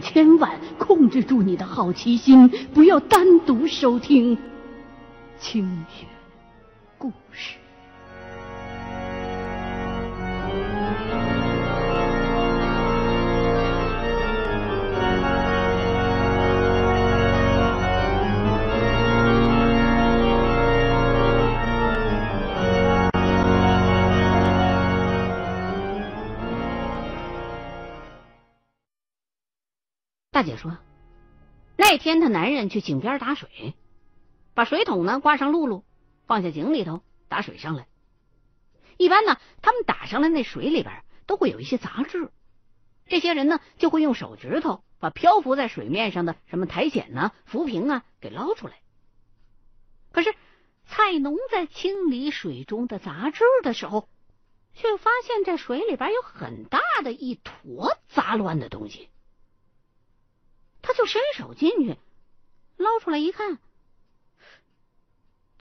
千万控制住你的好奇心，不要单独收听清雪故事。大姐说，那天她男人去井边打水，把水桶呢挂上辘轳，放下井里头打水上来。一般呢，他们打上来那水里边都会有一些杂质，这些人呢就会用手指头把漂浮在水面上的什么苔藓呐、浮萍啊给捞出来。可是菜农在清理水中的杂质的时候，却发现这水里边有很大的一坨杂乱的东西。他就伸手进去捞出来一看，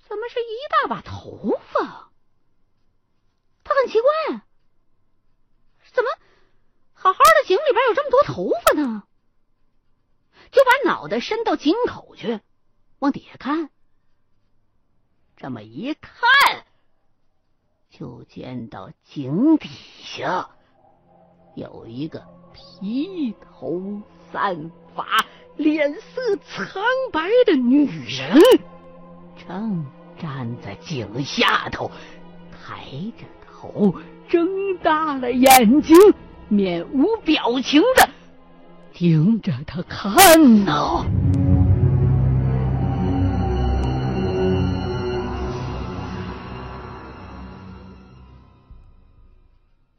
怎么是一大把头发？他很奇怪，怎么好好的井里边有这么多头发呢？就把脑袋伸到井口去，往底下看。这么一看，就见到井底下有一个披头。散发、脸色苍白的女人，正站在井下头，抬着头，睁大了眼睛，面无表情的盯着他看呢。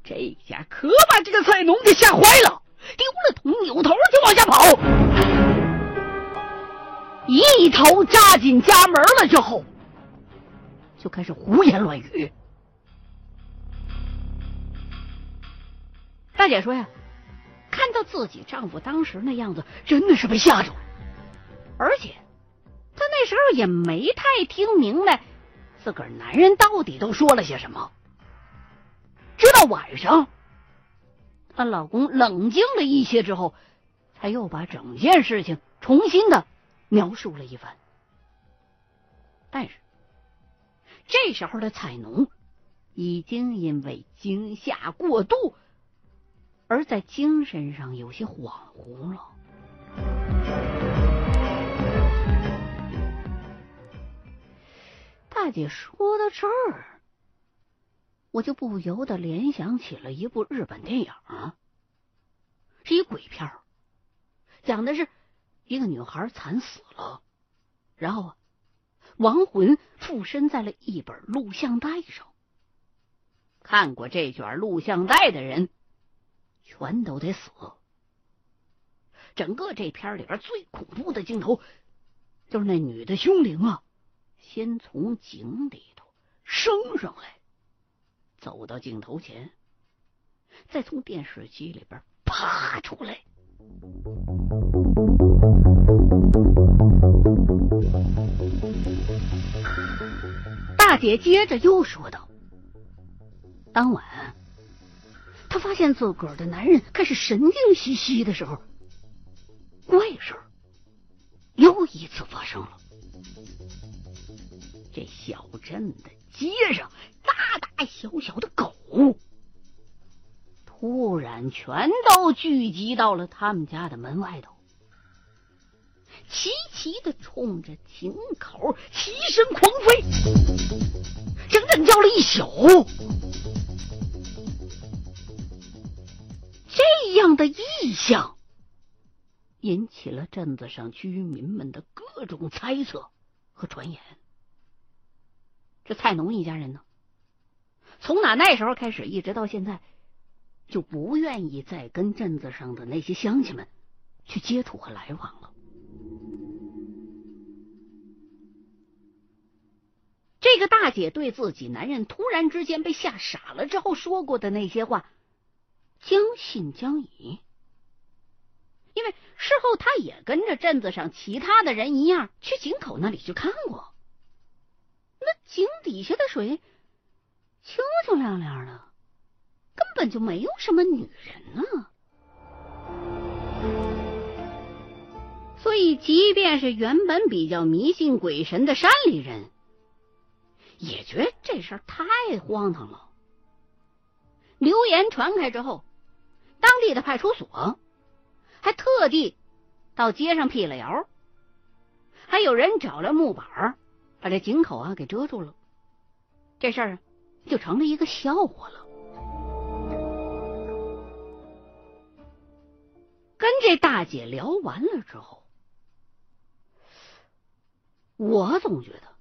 这下可把这个菜农给吓坏了。往下跑，一头扎进家门了之后，就开始胡言乱语。大姐说呀，看到自己丈夫当时那样子，真的是被吓着了，而且她那时候也没太听明白自个儿男人到底都说了些什么，直到晚上。她老公冷静了一些之后，他又把整件事情重新的描述了一番。但是这时候的彩农已经因为惊吓过度，而在精神上有些恍惚了。大姐说到这儿。我就不由得联想起了一部日本电影，是一鬼片儿讲的是一个女孩惨死了，然后啊，亡魂附身在了一本录像带上。看过这卷录像带的人，全都得死。整个这片里边最恐怖的镜头，就是那女的凶灵啊，先从井里头升上来。走到镜头前，再从电视机里边爬出来。大姐接着又说道：“当晚，她发现自个儿的男人开始神经兮兮的时候，怪事又一次发生了。这小镇的街上。”大大小小的狗全都聚集到了他们家的门外头，齐齐的冲着井口齐声狂吠，整整叫了一宿。这样的异象引起了镇子上居民们的各种猜测和传言。这菜农一家人呢？从哪那时候开始，一直到现在，就不愿意再跟镇子上的那些乡亲们去接触和来往了。这个大姐对自己男人突然之间被吓傻了之后说过的那些话，将信将疑，因为事后她也跟着镇子上其他的人一样去井口那里去看过，那井底下的水。清清亮亮的，根本就没有什么女人呢，所以即便是原本比较迷信鬼神的山里人，也觉得这事儿太荒唐了。流言传开之后，当地的派出所还特地到街上辟了谣，还有人找了木板把这井口啊给遮住了，这事儿就成了一个笑话了。跟这大姐聊完了之后。我总觉得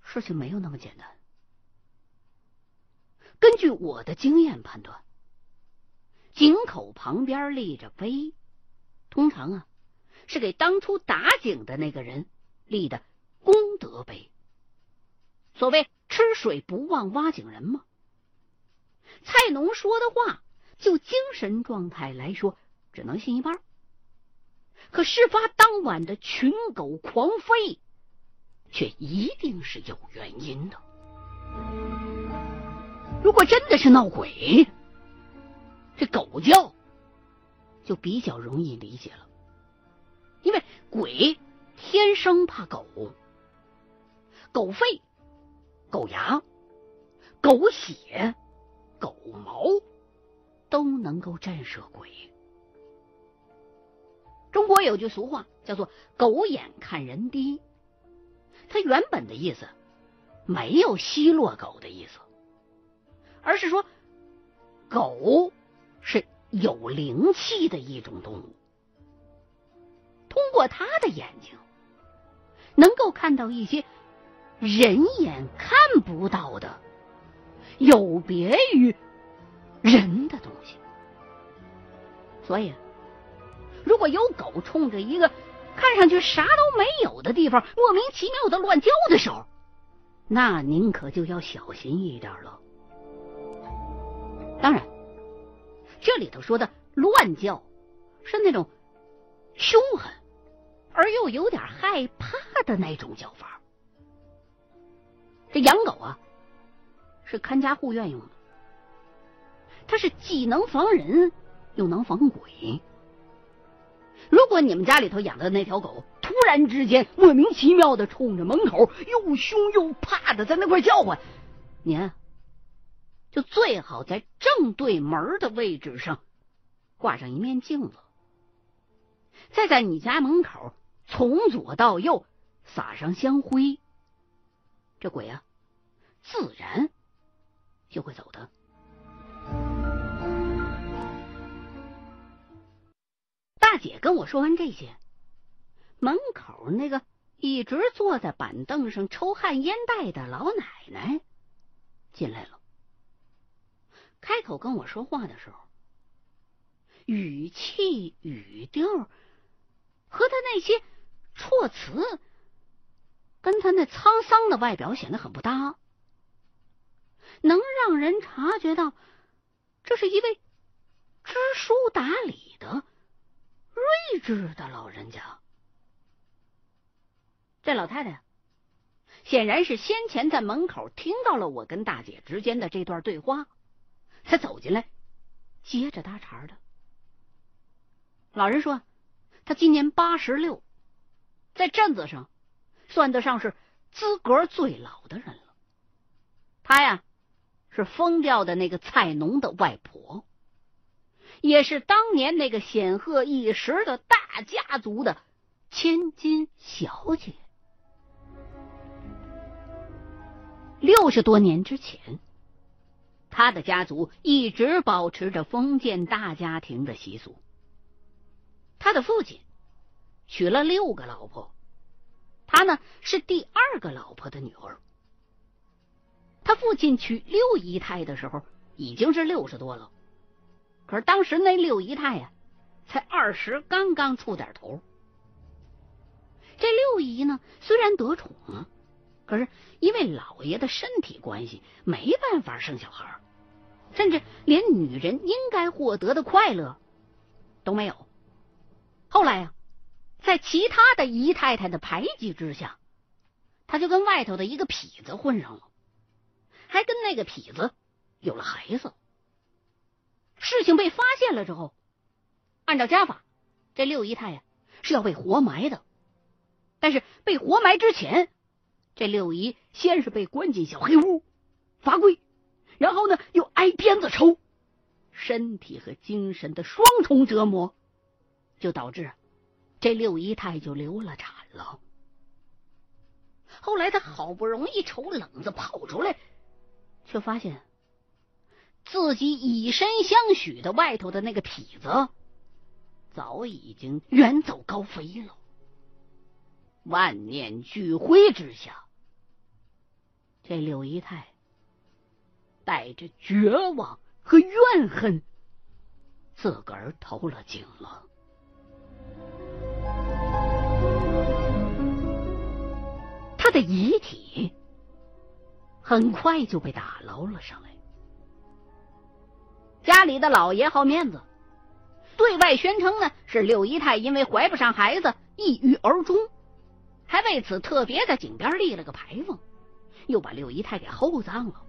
事情没有那么简单。根据我的经验判断，井口旁边立着碑，通常啊是给当初打井的那个人立的功德碑。所谓“吃水不忘挖井人”嘛。菜农说的话，就精神状态来说，只能信一半。可事发当晚的群狗狂吠，却一定是有原因的。如果真的是闹鬼，这狗叫就比较容易理解了，因为鬼天生怕狗，狗吠、狗牙、狗血、狗毛都能够震慑鬼。中国有句俗话叫做“狗眼看人低”，它原本的意思没有奚落狗的意思，而是说狗是有灵气的一种动物，通过它的眼睛能够看到一些人眼看不到的、有别于人的东西，所以。如果有狗冲着一个看上去啥都没有的地方莫名其妙的乱叫的时候，那您可就要小心一点了。当然，这里头说的乱叫是那种凶狠而又有点害怕的那种叫法。这养狗啊，是看家护院用的，它是既能防人又能防鬼。如果你们家里头养的那条狗突然之间莫名其妙的冲着门口又凶又怕的在那块叫唤，您就最好在正对门的位置上挂上一面镜子，再在你家门口从左到右撒上香灰，这鬼啊自然就会走的。大姐跟我说完这些，门口那个一直坐在板凳上抽旱烟袋的老奶奶进来了。开口跟我说话的时候，语气语调和他那些措辞，跟他那沧桑的外表显得很不搭，能让人察觉到这是一位知书达理的。睿智的老人家，这老太太显然是先前在门口听到了我跟大姐之间的这段对话，才走进来接着搭茬的。老人说，他今年八十六，在镇子上算得上是资格最老的人了。他呀，是疯掉的那个菜农的外婆。也是当年那个显赫一时的大家族的千金小姐。六十多年之前，他的家族一直保持着封建大家庭的习俗。他的父亲娶了六个老婆，他呢是第二个老婆的女儿。他父亲娶六姨太的时候已经是六十多了。可是当时那六姨太呀，才二十刚刚出点头。这六姨呢，虽然得宠，可是因为老爷的身体关系，没办法生小孩，甚至连女人应该获得的快乐都没有。后来呀，在其他的姨太太的排挤之下，他就跟外头的一个痞子混上了，还跟那个痞子有了孩子。事情被发现了之后，按照家法，这六姨太呀是要被活埋的。但是被活埋之前，这六姨先是被关进小黑屋罚跪，然后呢又挨鞭子抽，身体和精神的双重折磨，就导致这六姨太就流了产了。后来他好不容易瞅冷子跑出来，却发现自己以身相许的外头的那个痞子，早已经远走高飞了。万念俱灰之下，这柳姨太带着绝望和怨恨，自个儿投了井了。他的遗体很快就被打捞了上来。家里的老爷好面子，对外宣称呢是六姨太因为怀不上孩子，抑郁而终。还为此特别在井边立了个牌坊，又把六姨太给厚葬了。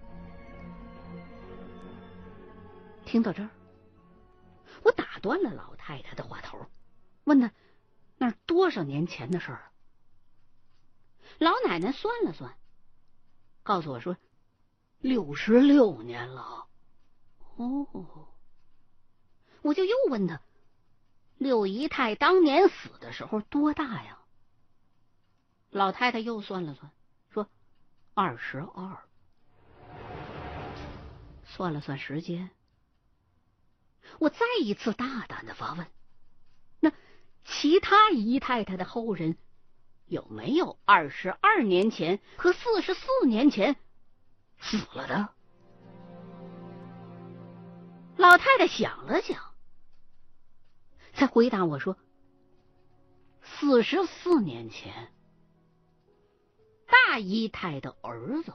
听到这儿，我打断了老太太的话头，问她那是多少年前的事儿。老奶奶算了算，告诉我说六十六年了。哦，我就又问他，六姨太当年死的时候多大呀？老太太又算了算，说：“二十二。”算了算时间，我再一次大胆的发问：“那其他姨太太的后人有没有二十二年前和四十四年前死了的？”老太太想了想，才回答我说：“四十四年前。”大姨太的儿子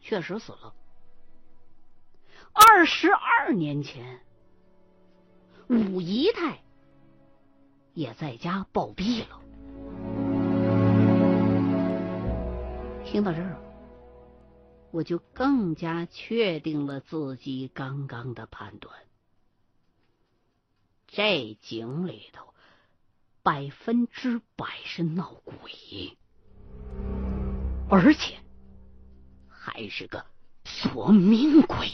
确实死了。二十二年前，五姨太也在家暴毙了。听到这儿，我就更加确定了自己刚刚的判断：这井里头百分之百是闹鬼。而且还是个索命鬼。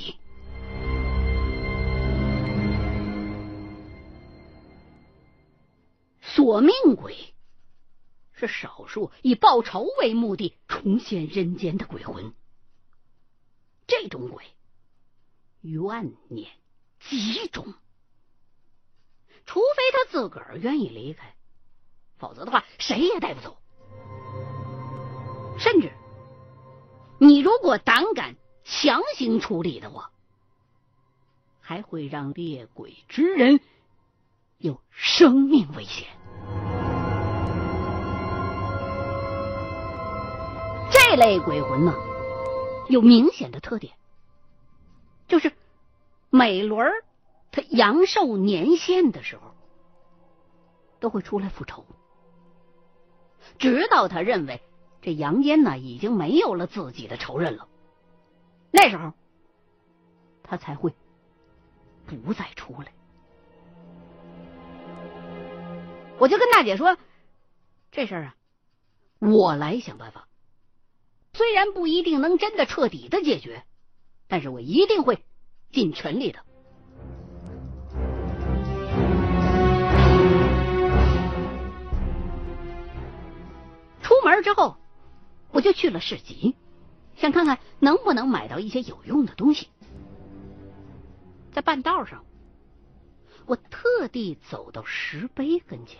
索命鬼是少数以报仇为目的重现人间的鬼魂。这种鬼怨念极重，除非他自个儿愿意离开，否则的话，谁也带不走。甚至，你如果胆敢强行处理的话，还会让猎鬼之人有生命危险。这类鬼魂呢，有明显的特点，就是每轮他阳寿年限的时候，都会出来复仇，直到他认为。这杨坚呢，已经没有了自己的仇人了。那时候，他才会不再出来。我就跟大姐说，这事儿啊，我来想办法。虽然不一定能真的彻底的解决，但是我一定会尽全力的。出门之后。我就去了市集，想看看能不能买到一些有用的东西。在半道上，我特地走到石碑跟前，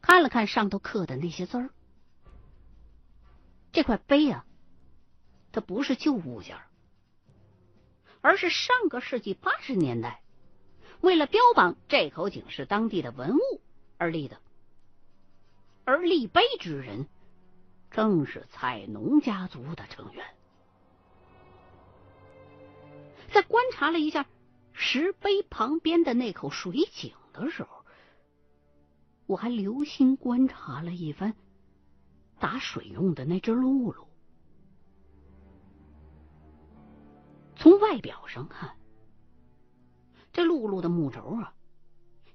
看了看上头刻的那些字儿。这块碑啊，它不是旧物件，而是上个世纪八十年代为了标榜这口井是当地的文物而立的，而立碑之人。正是彩农家族的成员。在观察了一下石碑旁边的那口水井的时候，我还留心观察了一番打水用的那只露露。从外表上看，这露露的木轴啊，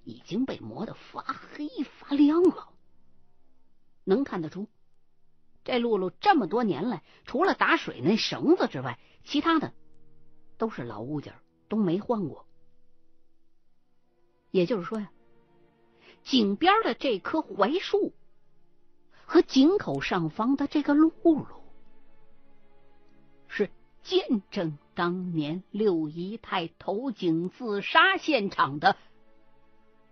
已经被磨得发黑发亮了。能看得出，这露露这么多年来，除了打水那绳子之外，其他的都是老物件，都没换过。也就是说呀，井边的这棵槐树和井口上方的这个露露，是见证当年六姨太投井自杀现场的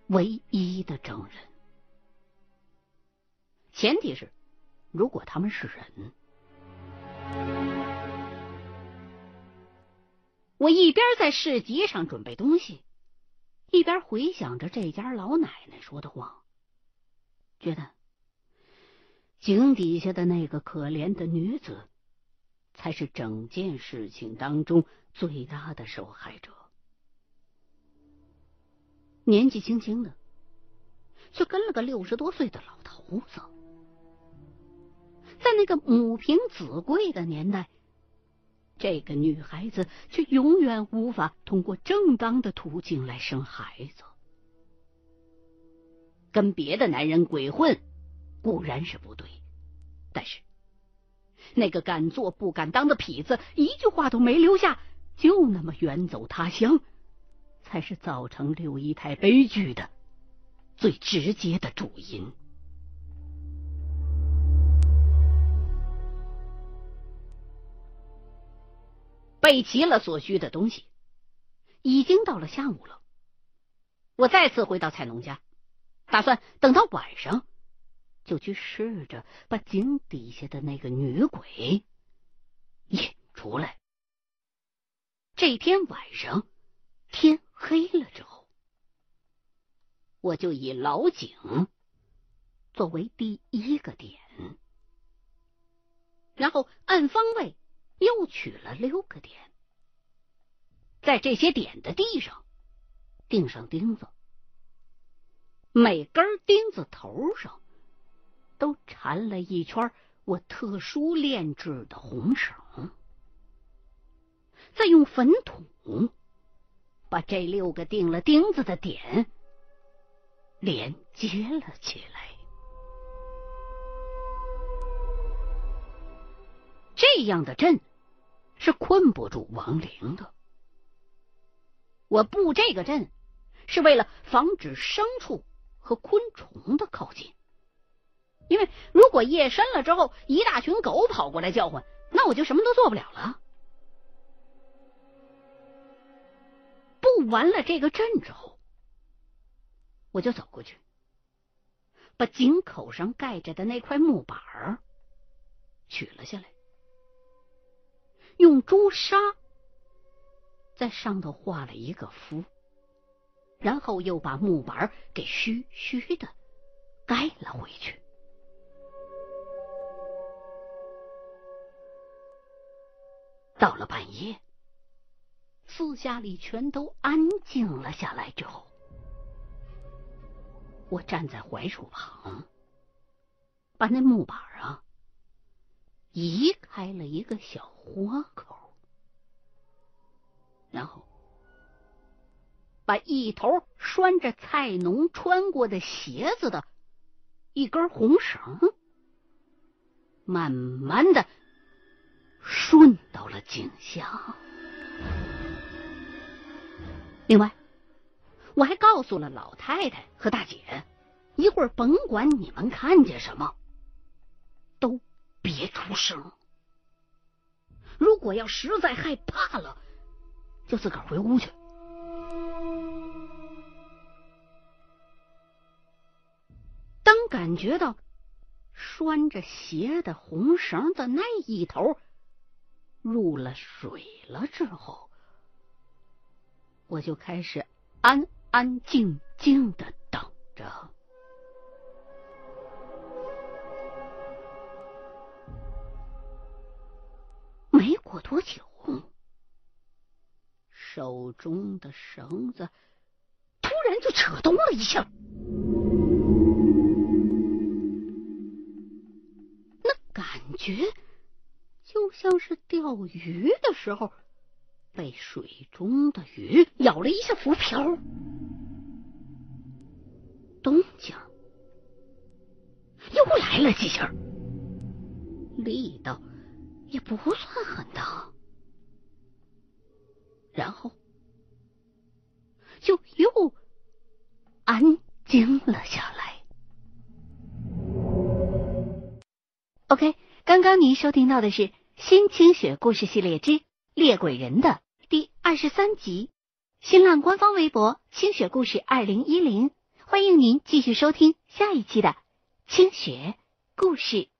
唯一的证人。前提是，如果他们是人，我一边在市集上准备东西，一边回想着这家老奶奶说的话，觉得井底下的那个可怜的女子，才是整件事情当中最大的受害者。年纪轻轻的，却跟了个六十多岁的老头子。在那个母凭子贵的年代，这个女孩子却永远无法通过正当的途径来生孩子。跟别的男人鬼混固然是不对，但是那个敢做不敢当的痞子，一句话都没留下，就那么远走他乡，才是造成六姨太悲剧的最直接的主因。备齐了所需的东西，已经到了下午了。我再次回到菜农家，打算等到晚上就去试着把井底下的那个女鬼引出来。这天晚上天黑了之后，我就以老井作为第一个点，然后按方位。又取了六个点，在这些点的地上钉上钉子，每根钉子头上都缠了一圈我特殊炼制的红绳，再用粉土把这六个钉了钉子的点连接了起来。这样的阵。是困不住亡灵的。我布这个阵，是为了防止牲畜和昆虫的靠近。因为如果夜深了之后，一大群狗跑过来叫唤，那我就什么都做不了了。布完了这个阵之后，我就走过去，把井口上盖着的那块木板取了下来。用朱砂在上头画了一个符，然后又把木板给虚虚的盖了回去。到了半夜，四下里全都安静了下来之后，我站在槐树旁，把那木板啊。移开了一个小豁口，然后把一头拴着菜农穿过的鞋子的一根红绳，慢慢的顺到了井下。另外，我还告诉了老太太和大姐，一会儿甭管你们看见什么，都。别出声！如果要实在害怕了，就自个儿回屋去。当感觉到拴着鞋的红绳的那一头入了水了之后，我就开始安安静静的等着。没过多久，手中的绳子突然就扯动了一下，那感觉就像是钓鱼的时候被水中的鱼咬了一下浮漂。动静，又来了几下，力道也不算很大，然后就又安静了下来。OK，刚刚您收听到的是《新清雪故事系列之猎鬼人》的第二十三集。新浪官方微博“清雪故事二零一零”，欢迎您继续收听下一期的清雪故事。